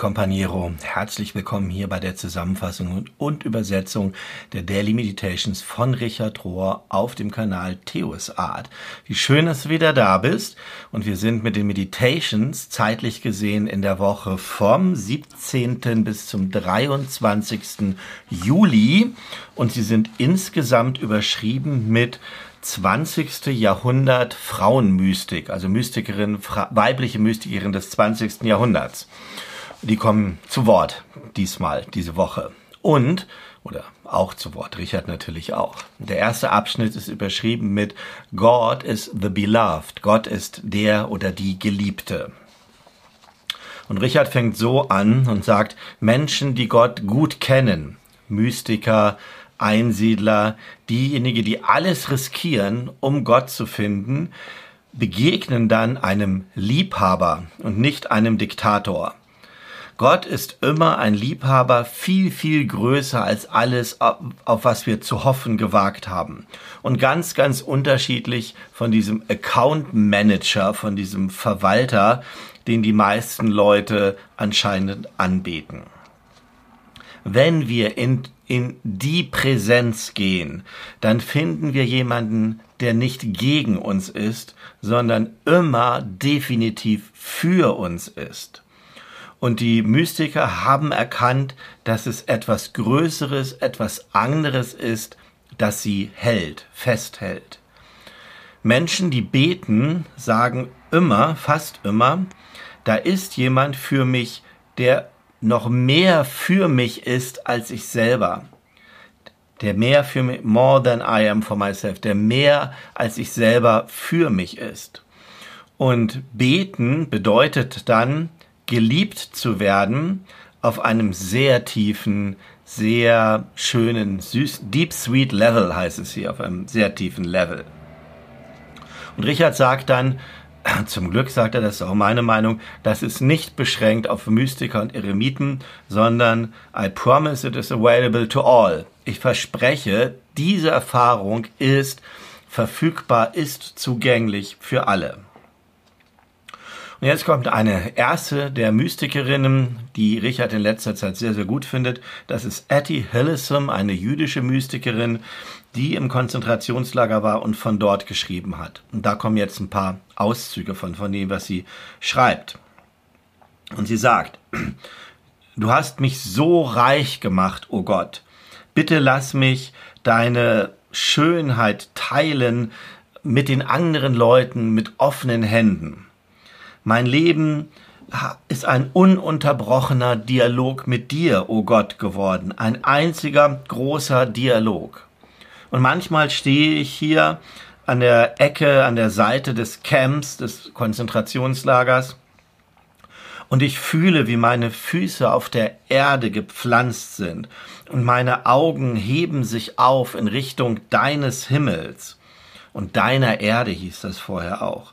Companiero. Herzlich willkommen hier bei der Zusammenfassung und Übersetzung der Daily Meditations von Richard Rohr auf dem Kanal Theos Art. Wie schön, dass du wieder da bist. Und wir sind mit den Meditations zeitlich gesehen in der Woche vom 17. bis zum 23. Juli. Und sie sind insgesamt überschrieben mit 20. Jahrhundert Frauenmystik, also Mystikerin, weibliche Mystikerin des 20. Jahrhunderts. Die kommen zu Wort diesmal, diese Woche. Und, oder auch zu Wort, Richard natürlich auch. Der erste Abschnitt ist überschrieben mit God is the Beloved. Gott ist der oder die Geliebte. Und Richard fängt so an und sagt, Menschen, die Gott gut kennen, Mystiker, Einsiedler, diejenigen, die alles riskieren, um Gott zu finden, begegnen dann einem Liebhaber und nicht einem Diktator. Gott ist immer ein Liebhaber viel, viel größer als alles, auf was wir zu hoffen gewagt haben. Und ganz, ganz unterschiedlich von diesem Account Manager, von diesem Verwalter, den die meisten Leute anscheinend anbeten. Wenn wir in in die Präsenz gehen, dann finden wir jemanden, der nicht gegen uns ist, sondern immer definitiv für uns ist. Und die Mystiker haben erkannt, dass es etwas Größeres, etwas anderes ist, das sie hält, festhält. Menschen, die beten, sagen immer, fast immer, da ist jemand für mich, der noch mehr für mich ist als ich selber. Der mehr für mich, more than I am for myself, der mehr als ich selber für mich ist. Und beten bedeutet dann, geliebt zu werden auf einem sehr tiefen, sehr schönen, süß, deep sweet Level heißt es hier, auf einem sehr tiefen Level. Und Richard sagt dann, zum Glück sagt er, das ist auch meine Meinung, das ist nicht beschränkt auf Mystiker und Eremiten, sondern I promise it is available to all. Ich verspreche, diese Erfahrung ist verfügbar, ist zugänglich für alle. Und jetzt kommt eine erste der Mystikerinnen, die Richard in letzter Zeit sehr, sehr gut findet. Das ist Etty Hillesum, eine jüdische Mystikerin, die im Konzentrationslager war und von dort geschrieben hat. Und da kommen jetzt ein paar Auszüge von, von dem, was sie schreibt. Und sie sagt, du hast mich so reich gemacht, o oh Gott. Bitte lass mich deine Schönheit teilen mit den anderen Leuten mit offenen Händen. Mein Leben ist ein ununterbrochener Dialog mit dir, o oh Gott, geworden. Ein einziger großer Dialog. Und manchmal stehe ich hier an der Ecke, an der Seite des Camps, des Konzentrationslagers, und ich fühle, wie meine Füße auf der Erde gepflanzt sind, und meine Augen heben sich auf in Richtung deines Himmels. Und deiner Erde hieß das vorher auch.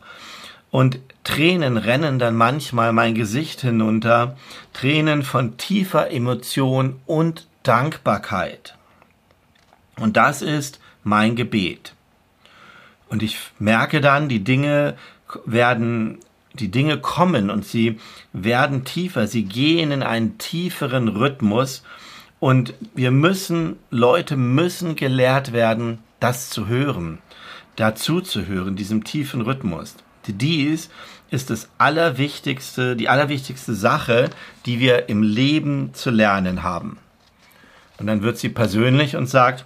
Und Tränen rennen dann manchmal mein Gesicht hinunter, Tränen von tiefer Emotion und Dankbarkeit. Und das ist mein Gebet. Und ich merke dann, die Dinge werden, die Dinge kommen und sie werden tiefer, sie gehen in einen tieferen Rhythmus und wir müssen, Leute müssen gelehrt werden, das zu hören, dazu zu hören, diesem tiefen Rhythmus. Dies ist das allerwichtigste, die allerwichtigste Sache, die wir im Leben zu lernen haben. Und dann wird sie persönlich und sagt,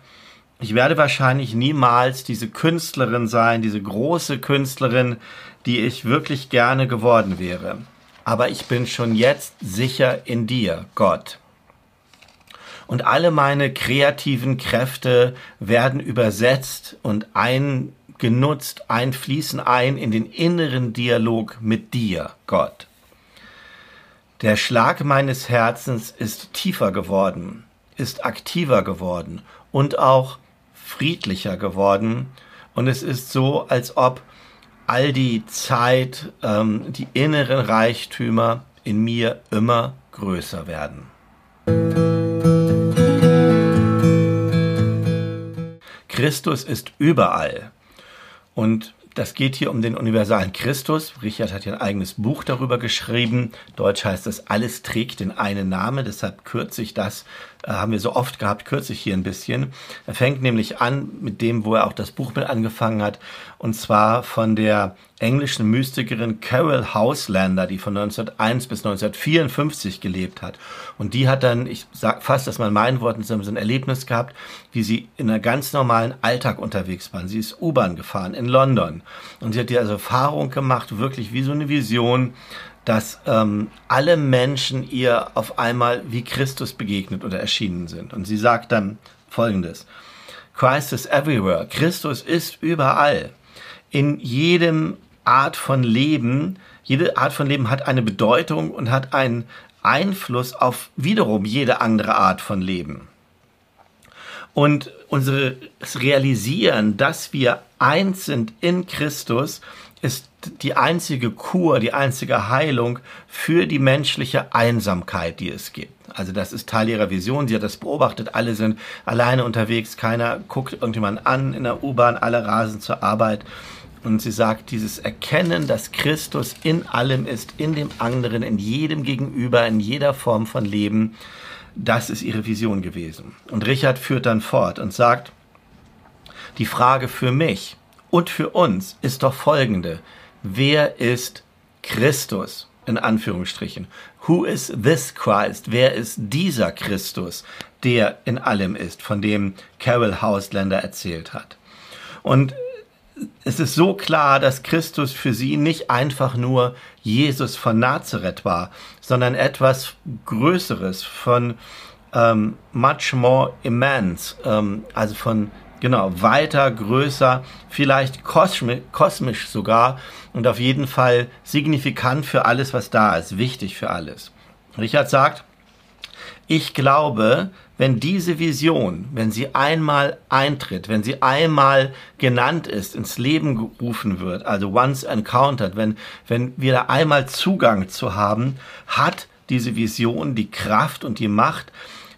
ich werde wahrscheinlich niemals diese Künstlerin sein, diese große Künstlerin, die ich wirklich gerne geworden wäre. Aber ich bin schon jetzt sicher in dir, Gott. Und alle meine kreativen Kräfte werden übersetzt und eingenutzt, einfließen ein in den inneren Dialog mit dir, Gott. Der Schlag meines Herzens ist tiefer geworden, ist aktiver geworden und auch friedlicher geworden. Und es ist so, als ob all die Zeit, ähm, die inneren Reichtümer in mir immer größer werden. Christus ist überall. Und das geht hier um den universalen Christus. Richard hat ja ein eigenes Buch darüber geschrieben. Deutsch heißt das, alles trägt den einen Namen. Deshalb kürze ich das, haben wir so oft gehabt, kürze ich hier ein bisschen. Er fängt nämlich an mit dem, wo er auch das Buch mit angefangen hat. Und zwar von der englischen Mystikerin Carol Houselander, die von 1901 bis 1954 gelebt hat. Und die hat dann, ich sag fast, dass man meinen Worten, so ein Erlebnis gehabt, wie sie in einer ganz normalen Alltag unterwegs waren. Sie ist U-Bahn gefahren in London und sie hat die also Erfahrung gemacht, wirklich wie so eine Vision, dass ähm, alle Menschen ihr auf einmal wie Christus begegnet oder erschienen sind. Und sie sagt dann Folgendes. Christ is everywhere. Christus ist überall. In jedem Art von Leben, jede Art von Leben hat eine Bedeutung und hat einen Einfluss auf wiederum jede andere Art von Leben. Und unser Realisieren, dass wir eins sind in Christus, ist die einzige Kur, die einzige Heilung für die menschliche Einsamkeit, die es gibt. Also das ist Teil ihrer Vision. Sie hat das beobachtet. Alle sind alleine unterwegs. Keiner guckt irgendjemand an in der U-Bahn. Alle rasen zur Arbeit. Und sie sagt, dieses Erkennen, dass Christus in allem ist, in dem anderen, in jedem Gegenüber, in jeder Form von Leben, das ist ihre Vision gewesen. Und Richard führt dann fort und sagt, die Frage für mich und für uns ist doch folgende. Wer ist Christus? In Anführungsstrichen. Who is this Christ? Wer ist dieser Christus, der in allem ist, von dem Carol Hausländer erzählt hat? Und es ist so klar, dass Christus für sie nicht einfach nur Jesus von Nazareth war, sondern etwas Größeres, von ähm, much more immense, ähm, also von genau weiter, größer, vielleicht kosmisch, kosmisch sogar und auf jeden Fall signifikant für alles, was da ist, wichtig für alles. Richard sagt, ich glaube, wenn diese Vision, wenn sie einmal eintritt, wenn sie einmal genannt ist, ins Leben gerufen wird, also once encountered, wenn, wenn wir da einmal Zugang zu haben, hat diese Vision die Kraft und die Macht,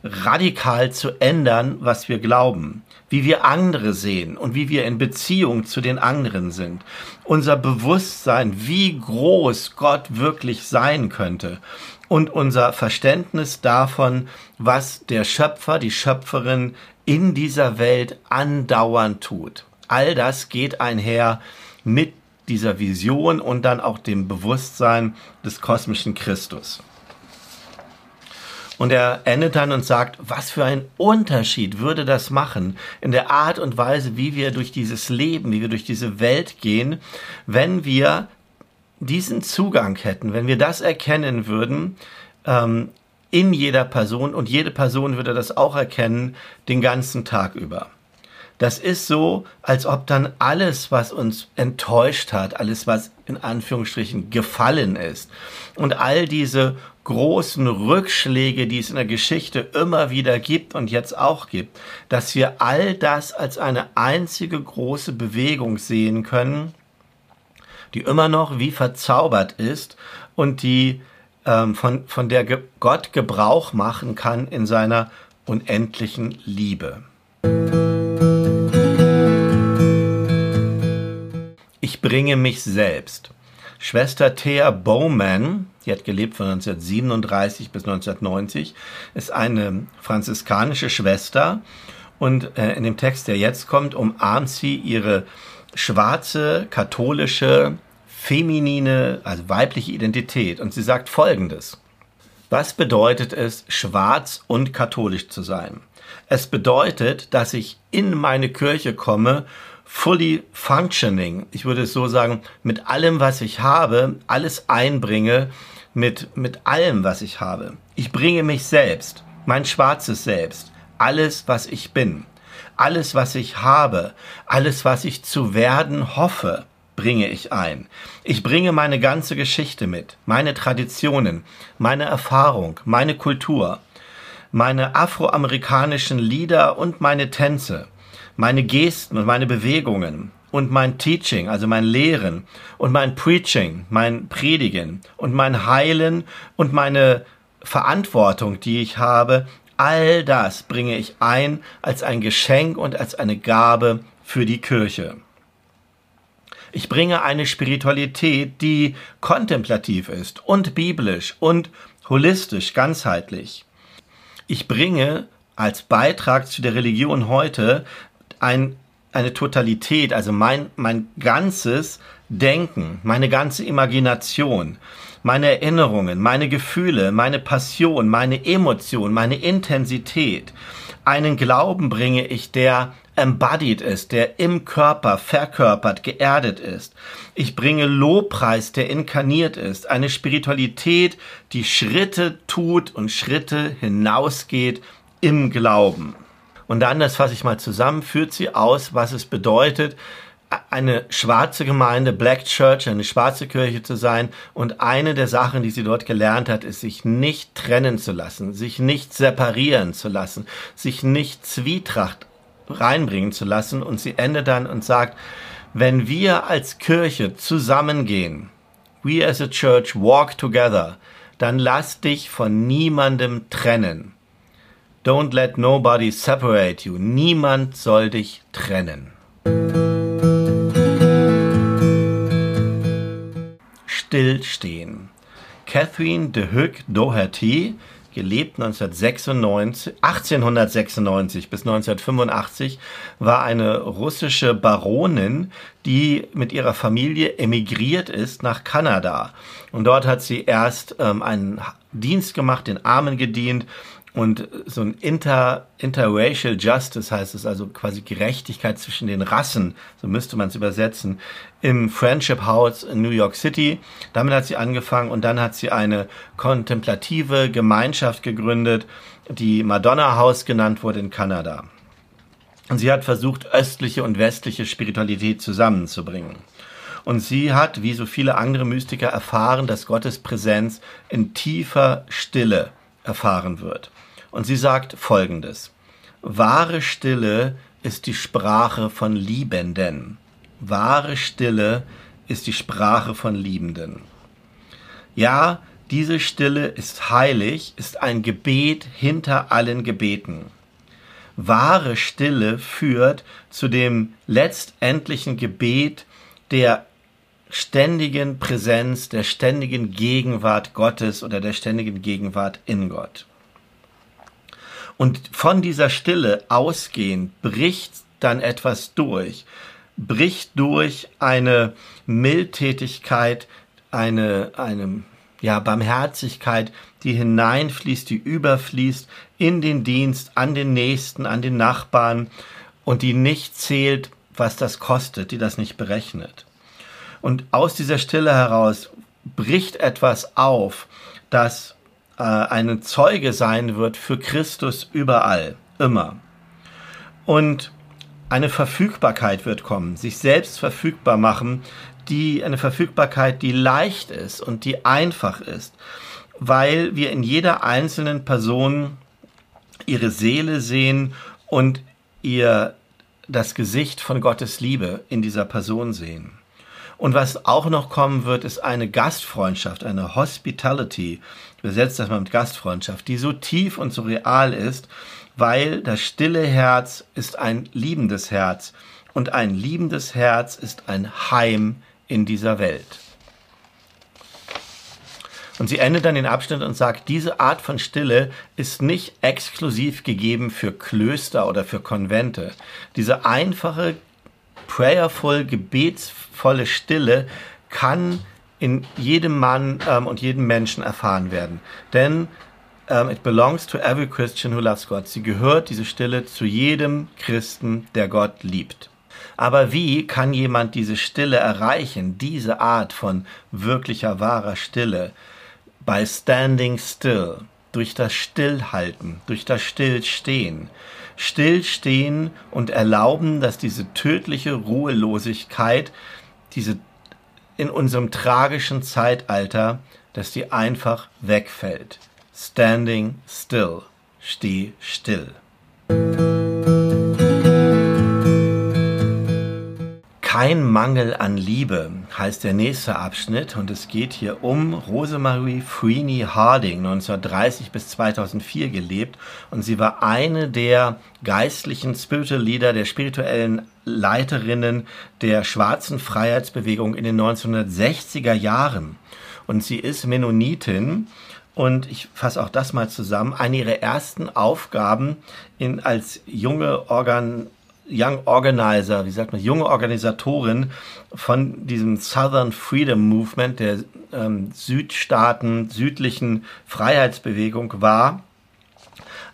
radikal zu ändern, was wir glauben, wie wir andere sehen und wie wir in Beziehung zu den anderen sind. Unser Bewusstsein, wie groß Gott wirklich sein könnte und unser Verständnis davon, was der Schöpfer, die Schöpferin in dieser Welt andauernd tut. All das geht einher mit dieser Vision und dann auch dem Bewusstsein des kosmischen Christus. Und er endet dann und sagt, was für ein Unterschied würde das machen in der Art und Weise, wie wir durch dieses Leben, wie wir durch diese Welt gehen, wenn wir diesen Zugang hätten, wenn wir das erkennen würden, ähm, in jeder Person und jede Person würde das auch erkennen, den ganzen Tag über. Das ist so, als ob dann alles, was uns enttäuscht hat, alles, was in Anführungsstrichen gefallen ist und all diese großen Rückschläge, die es in der Geschichte immer wieder gibt und jetzt auch gibt, dass wir all das als eine einzige große Bewegung sehen können, die immer noch wie verzaubert ist und die ähm, von, von der Ge Gott Gebrauch machen kann in seiner unendlichen Liebe. Ich bringe mich selbst. Schwester Thea Bowman, die hat gelebt von 1937 bis 1990, ist eine franziskanische Schwester und äh, in dem Text, der jetzt kommt, umarmt sie ihre schwarze, katholische, feminine, also weibliche Identität. Und sie sagt Folgendes. Was bedeutet es, schwarz und katholisch zu sein? Es bedeutet, dass ich in meine Kirche komme, fully functioning. Ich würde es so sagen, mit allem, was ich habe, alles einbringe, mit, mit allem, was ich habe. Ich bringe mich selbst, mein schwarzes Selbst, alles, was ich bin alles, was ich habe, alles, was ich zu werden hoffe, bringe ich ein. Ich bringe meine ganze Geschichte mit, meine Traditionen, meine Erfahrung, meine Kultur, meine afroamerikanischen Lieder und meine Tänze, meine Gesten und meine Bewegungen und mein Teaching, also mein Lehren und mein Preaching, mein Predigen und mein Heilen und meine Verantwortung, die ich habe, All das bringe ich ein als ein Geschenk und als eine Gabe für die Kirche. Ich bringe eine Spiritualität, die kontemplativ ist und biblisch und holistisch, ganzheitlich. Ich bringe als Beitrag zu der Religion heute ein, eine Totalität, also mein, mein ganzes Denken, meine ganze Imagination, meine Erinnerungen, meine Gefühle, meine Passion, meine Emotion, meine Intensität. Einen Glauben bringe ich, der embodied ist, der im Körper verkörpert, geerdet ist. Ich bringe Lobpreis, der inkarniert ist, eine Spiritualität, die Schritte tut und Schritte hinausgeht im Glauben. Und dann, das fasse ich mal zusammen, führt sie aus, was es bedeutet, eine schwarze Gemeinde, Black Church, eine schwarze Kirche zu sein. Und eine der Sachen, die sie dort gelernt hat, ist, sich nicht trennen zu lassen, sich nicht separieren zu lassen, sich nicht Zwietracht reinbringen zu lassen. Und sie endet dann und sagt, wenn wir als Kirche zusammengehen, we as a church walk together, dann lass dich von niemandem trennen. Don't let nobody separate you. Niemand soll dich trennen. Stillstehen. Catherine de Huck Doherty gelebt 1996, 1896 bis 1985, war eine russische Baronin, die mit ihrer Familie emigriert ist nach Kanada. Und dort hat sie erst ähm, einen Dienst gemacht, den Armen gedient und so ein Inter, Interracial Justice heißt es, also quasi Gerechtigkeit zwischen den Rassen, so müsste man es übersetzen, im Friendship House in New York City. Damit hat sie angefangen und dann hat sie eine kontemplative Gemeinschaft gegründet, die Madonna House genannt wurde in Kanada. Und sie hat versucht, östliche und westliche Spiritualität zusammenzubringen. Und sie hat, wie so viele andere Mystiker, erfahren, dass Gottes Präsenz in tiefer Stille erfahren wird. Und sie sagt Folgendes. Wahre Stille ist die Sprache von Liebenden. Wahre Stille ist die Sprache von Liebenden. Ja, diese Stille ist heilig, ist ein Gebet hinter allen Gebeten. Wahre Stille führt zu dem letztendlichen Gebet der ständigen Präsenz, der ständigen Gegenwart Gottes oder der ständigen Gegenwart in Gott. Und von dieser Stille ausgehend bricht dann etwas durch, bricht durch eine Mildtätigkeit, eine, eine ja, Barmherzigkeit, die hineinfließt, die überfließt in den Dienst, an den Nächsten, an den Nachbarn und die nicht zählt, was das kostet, die das nicht berechnet. Und aus dieser Stille heraus bricht etwas auf, das äh, ein Zeuge sein wird für Christus überall, immer. Und eine Verfügbarkeit wird kommen, sich selbst verfügbar machen, die eine Verfügbarkeit, die leicht ist und die einfach ist, weil wir in jeder einzelnen Person ihre Seele sehen und ihr das Gesicht von Gottes Liebe in dieser Person sehen. Und was auch noch kommen wird, ist eine Gastfreundschaft, eine Hospitality. Ich übersetze das mal mit Gastfreundschaft, die so tief und so real ist, weil das stille Herz ist ein liebendes Herz und ein liebendes Herz ist ein Heim in dieser Welt. Und sie endet dann den Abschnitt und sagt, diese Art von Stille ist nicht exklusiv gegeben für Klöster oder für Konvente. Diese einfache, prayerful, gebetsvolle Stille kann in jedem Mann ähm, und jedem Menschen erfahren werden. Denn ähm, it belongs to every Christian who loves God. Sie gehört, diese Stille, zu jedem Christen, der Gott liebt. Aber wie kann jemand diese Stille erreichen, diese Art von wirklicher, wahrer Stille? By standing still, durch das Stillhalten, durch das Stillstehen stillstehen und erlauben, dass diese tödliche Ruhelosigkeit, diese in unserem tragischen Zeitalter, dass die einfach wegfällt. Standing still. Steh still. Kein Mangel an Liebe heißt der nächste Abschnitt und es geht hier um Rosemarie Freeney Harding, 1930 bis 2004 gelebt und sie war eine der geistlichen Spiritual Leader, der spirituellen Leiterinnen der schwarzen Freiheitsbewegung in den 1960er Jahren. Und sie ist Mennonitin und ich fasse auch das mal zusammen. Eine ihrer ersten Aufgaben in, als junge Organ Young Organizer, wie sagt man, junge Organisatorin von diesem Southern Freedom Movement, der ähm, Südstaaten, südlichen Freiheitsbewegung war,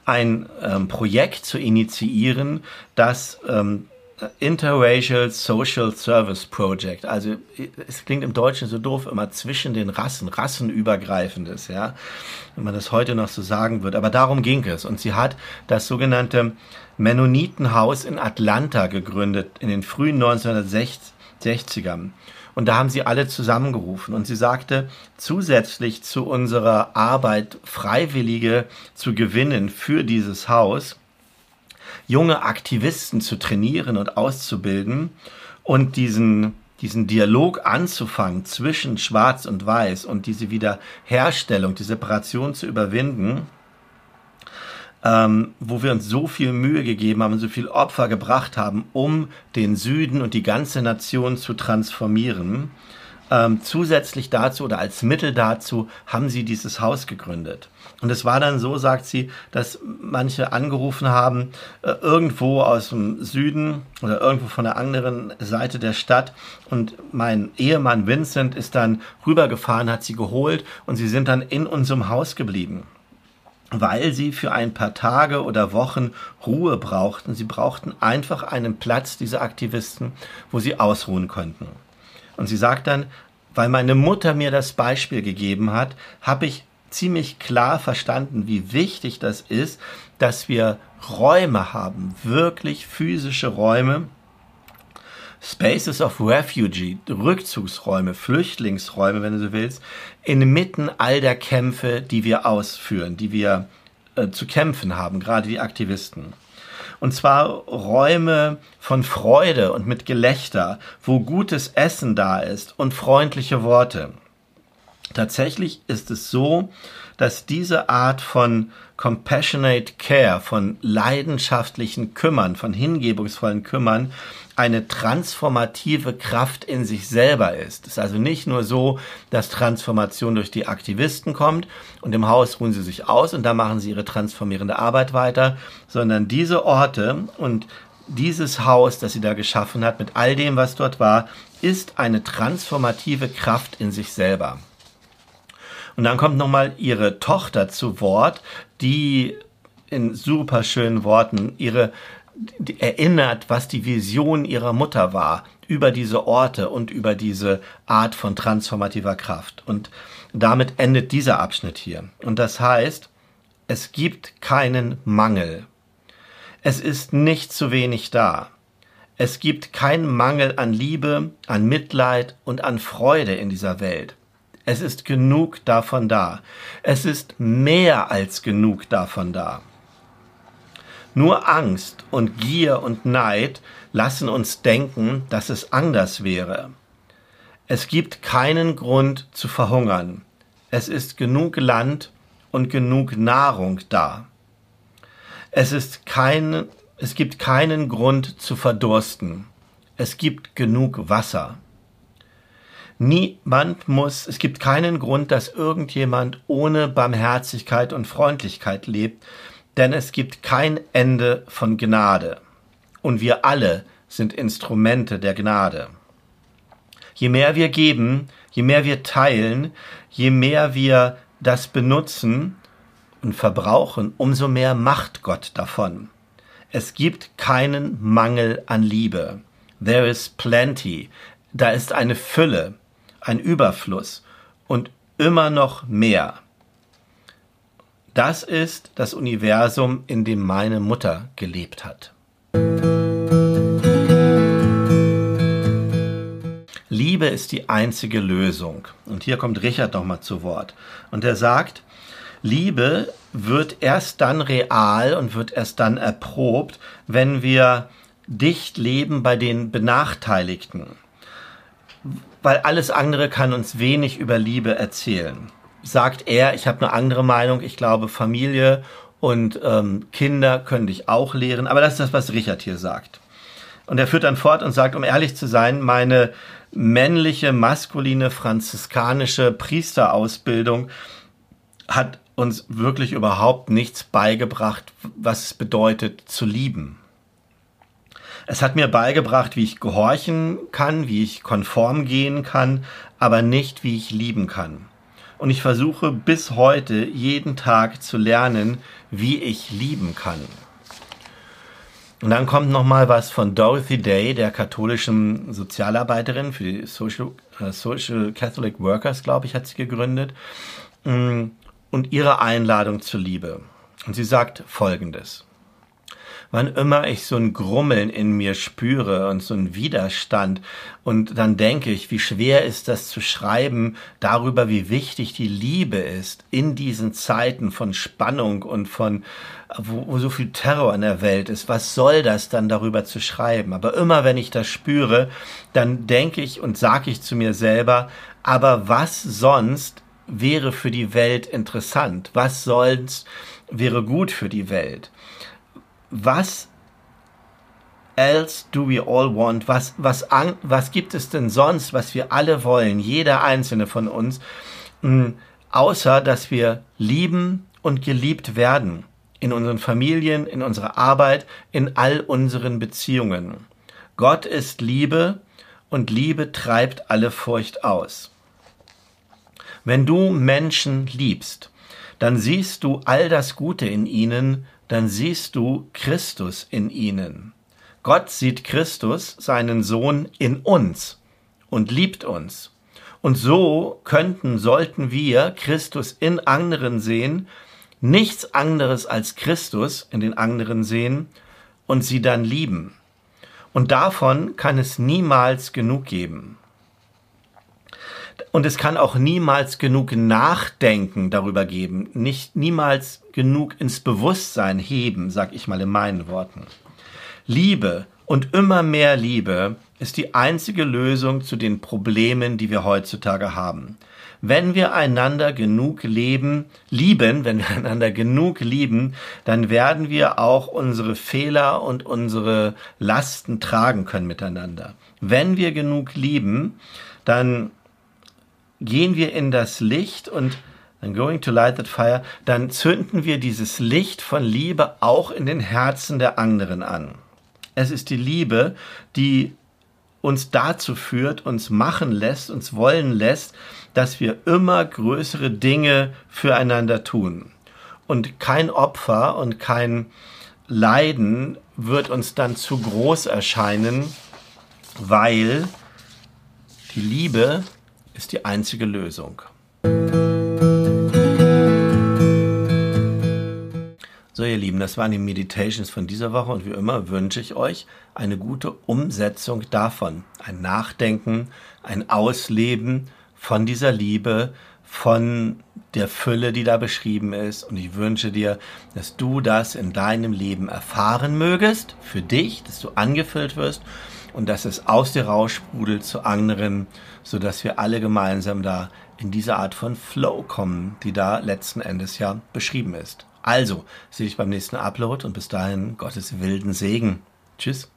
ein ähm, Projekt zu initiieren, das ähm, Interracial Social Service Project. Also es klingt im Deutschen so doof, immer zwischen den Rassen, rassenübergreifendes, ja, wenn man das heute noch so sagen wird. Aber darum ging es. Und sie hat das sogenannte Mennonitenhaus in Atlanta gegründet in den frühen 1960ern. Und da haben sie alle zusammengerufen. Und sie sagte, zusätzlich zu unserer Arbeit, Freiwillige zu gewinnen für dieses Haus, junge Aktivisten zu trainieren und auszubilden und diesen, diesen Dialog anzufangen zwischen Schwarz und Weiß und diese Wiederherstellung, die Separation zu überwinden, ähm, wo wir uns so viel Mühe gegeben haben, so viel Opfer gebracht haben, um den Süden und die ganze Nation zu transformieren. Ähm, zusätzlich dazu oder als Mittel dazu haben sie dieses Haus gegründet. Und es war dann so, sagt sie, dass manche angerufen haben, äh, irgendwo aus dem Süden oder irgendwo von der anderen Seite der Stadt. Und mein Ehemann Vincent ist dann rübergefahren, hat sie geholt und sie sind dann in unserem Haus geblieben weil sie für ein paar Tage oder Wochen Ruhe brauchten. Sie brauchten einfach einen Platz, diese Aktivisten, wo sie ausruhen konnten. Und sie sagt dann, weil meine Mutter mir das Beispiel gegeben hat, habe ich ziemlich klar verstanden, wie wichtig das ist, dass wir Räume haben, wirklich physische Räume, Spaces of Refugee, Rückzugsräume, Flüchtlingsräume, wenn du so willst, inmitten all der Kämpfe, die wir ausführen, die wir äh, zu kämpfen haben, gerade die Aktivisten. Und zwar Räume von Freude und mit Gelächter, wo gutes Essen da ist und freundliche Worte. Tatsächlich ist es so, dass diese Art von compassionate care, von leidenschaftlichen Kümmern, von hingebungsvollen Kümmern, eine transformative Kraft in sich selber ist. Es ist also nicht nur so, dass Transformation durch die Aktivisten kommt und im Haus ruhen sie sich aus und da machen sie ihre transformierende Arbeit weiter, sondern diese Orte und dieses Haus, das sie da geschaffen hat, mit all dem, was dort war, ist eine transformative Kraft in sich selber. Und dann kommt nochmal ihre Tochter zu Wort, die in super schönen Worten ihre erinnert, was die Vision ihrer Mutter war über diese Orte und über diese Art von transformativer Kraft. Und damit endet dieser Abschnitt hier. Und das heißt, es gibt keinen Mangel. Es ist nicht zu wenig da. Es gibt keinen Mangel an Liebe, an Mitleid und an Freude in dieser Welt. Es ist genug davon da. Es ist mehr als genug davon da. Nur Angst und Gier und Neid lassen uns denken, dass es anders wäre. Es gibt keinen Grund zu verhungern. Es ist genug Land und genug Nahrung da. Es ist kein, es gibt keinen Grund zu verdursten. Es gibt genug Wasser. Niemand muss, es gibt keinen Grund, dass irgendjemand ohne Barmherzigkeit und Freundlichkeit lebt, denn es gibt kein Ende von Gnade. Und wir alle sind Instrumente der Gnade. Je mehr wir geben, je mehr wir teilen, je mehr wir das benutzen und verbrauchen, umso mehr macht Gott davon. Es gibt keinen Mangel an Liebe. There is plenty. Da ist eine Fülle ein Überfluss und immer noch mehr. Das ist das Universum, in dem meine Mutter gelebt hat. Liebe ist die einzige Lösung. Und hier kommt Richard nochmal zu Wort. Und er sagt, Liebe wird erst dann real und wird erst dann erprobt, wenn wir dicht leben bei den Benachteiligten, weil alles andere kann uns wenig über Liebe erzählen. Sagt er, ich habe eine andere Meinung, ich glaube Familie und ähm, Kinder können dich auch lehren, aber das ist das, was Richard hier sagt. Und er führt dann fort und sagt, um ehrlich zu sein, meine männliche, maskuline, franziskanische Priesterausbildung hat uns wirklich überhaupt nichts beigebracht, was es bedeutet zu lieben. Es hat mir beigebracht, wie ich gehorchen kann, wie ich konform gehen kann, aber nicht, wie ich lieben kann. Und ich versuche bis heute jeden Tag zu lernen, wie ich lieben kann. Und dann kommt noch mal was von Dorothy Day, der katholischen Sozialarbeiterin für die Social, äh, Social Catholic Workers, glaube ich, hat sie gegründet. Mm, und ihre Einladung zur Liebe. Und sie sagt Folgendes. Wann immer ich so ein Grummeln in mir spüre und so ein Widerstand und dann denke ich, wie schwer ist das zu schreiben darüber, wie wichtig die Liebe ist in diesen Zeiten von Spannung und von, wo, wo so viel Terror in der Welt ist. Was soll das dann darüber zu schreiben? Aber immer wenn ich das spüre, dann denke ich und sage ich zu mir selber, aber was sonst wäre für die Welt interessant? Was sonst wäre gut für die Welt? Was else do we all want? Was, was, was gibt es denn sonst, was wir alle wollen, jeder einzelne von uns, hm, außer dass wir lieben und geliebt werden in unseren Familien, in unserer Arbeit, in all unseren Beziehungen. Gott ist Liebe und Liebe treibt alle Furcht aus. Wenn du Menschen liebst, dann siehst du all das Gute in ihnen, dann siehst du Christus in ihnen. Gott sieht Christus, seinen Sohn, in uns und liebt uns. Und so könnten, sollten wir Christus in anderen sehen, nichts anderes als Christus in den anderen sehen und sie dann lieben. Und davon kann es niemals genug geben. Und es kann auch niemals genug Nachdenken darüber geben, nicht niemals genug ins Bewusstsein heben, sag ich mal in meinen Worten. Liebe und immer mehr Liebe ist die einzige Lösung zu den Problemen, die wir heutzutage haben. Wenn wir einander genug leben, lieben, wenn wir einander genug lieben, dann werden wir auch unsere Fehler und unsere Lasten tragen können miteinander. Wenn wir genug lieben, dann gehen wir in das Licht und I'm going to light that fire, dann zünden wir dieses Licht von Liebe auch in den Herzen der anderen an. Es ist die Liebe, die uns dazu führt, uns machen lässt, uns wollen lässt, dass wir immer größere Dinge füreinander tun. Und kein Opfer und kein Leiden wird uns dann zu groß erscheinen, weil die Liebe ist die einzige Lösung. So, ihr Lieben, das waren die Meditations von dieser Woche und wie immer wünsche ich euch eine gute Umsetzung davon. Ein Nachdenken, ein Ausleben von dieser Liebe, von der Fülle, die da beschrieben ist. Und ich wünsche dir, dass du das in deinem Leben erfahren mögest, für dich, dass du angefüllt wirst und dass es aus dir raussprudelt zu anderen, so dass wir alle gemeinsam da in diese Art von Flow kommen, die da letzten Endes ja beschrieben ist. Also, sehe ich beim nächsten Upload und bis dahin Gottes wilden Segen. Tschüss.